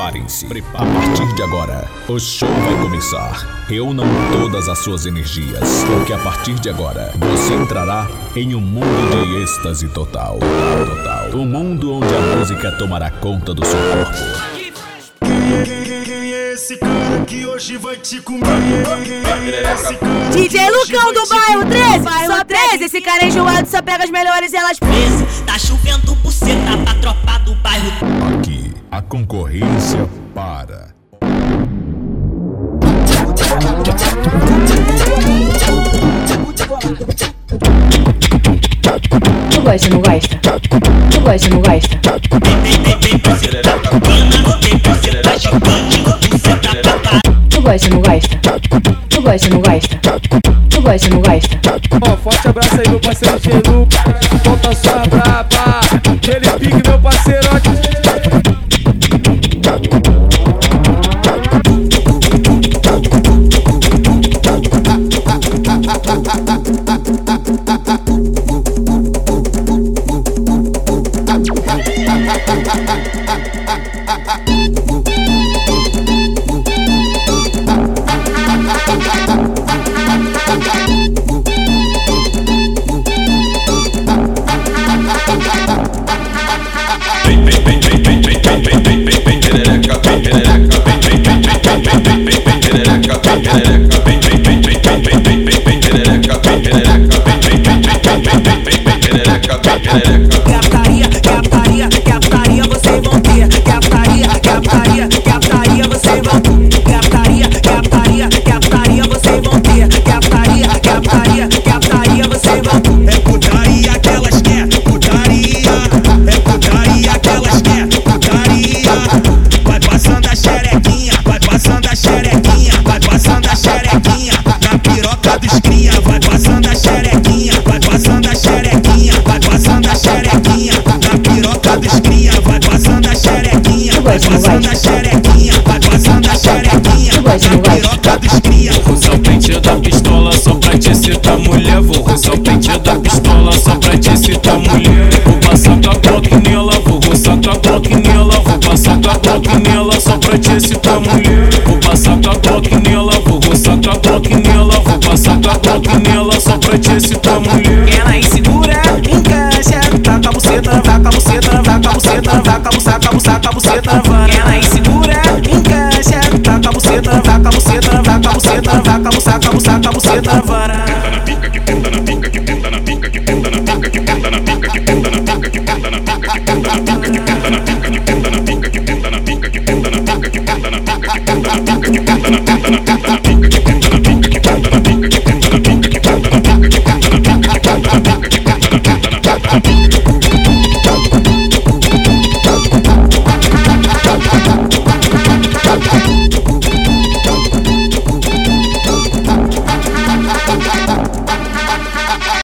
Preparem-se. A partir de agora, o show vai começar. Reúnam todas as suas energias, porque a partir de agora você entrará em um mundo de êxtase total. Total. Um mundo onde a música tomará conta do seu corpo. Quem é esse cara que hoje vai te comer? Quem é esse cara DJ Lucão do bairro comer? 13, só 13. Esse cara é enjoado só pega as melhores e elas Esse Tá chovendo buceta pra tropa do bairro. A concorrência para. Tu gosta, não gosta? Tu gosta, não gosta? Tu gosta, não gosta? Tu gosta, não gosta? Tu gosta, não gosta? Ó, forte abraço aí, meu parceiro Gelu. Volta só braba. Aquele passando a xerequinha, vai passando a xerequinha. Na piroca dos cria. Vou usar o pente da pistola só pra te citar mulher. Vou usar o pente da pistola só pra te citar mulher. Vou passar com a Glock nela, vou roçar com a Glock nela. Vou passar com a Glock nela só pra te citar mulher. Vou passar com a Glock nela, vou roçar com a Glock nela. Vou passar com a Glock nela só pra te citar mulher. Ela insegura, encaixa. Vai com a buceta, com a buceta, vai. Ela insegura, encaixa. Com a buceta, com a buceta, com a buceta, com a buceta, com a buceta, com a buceta, vara.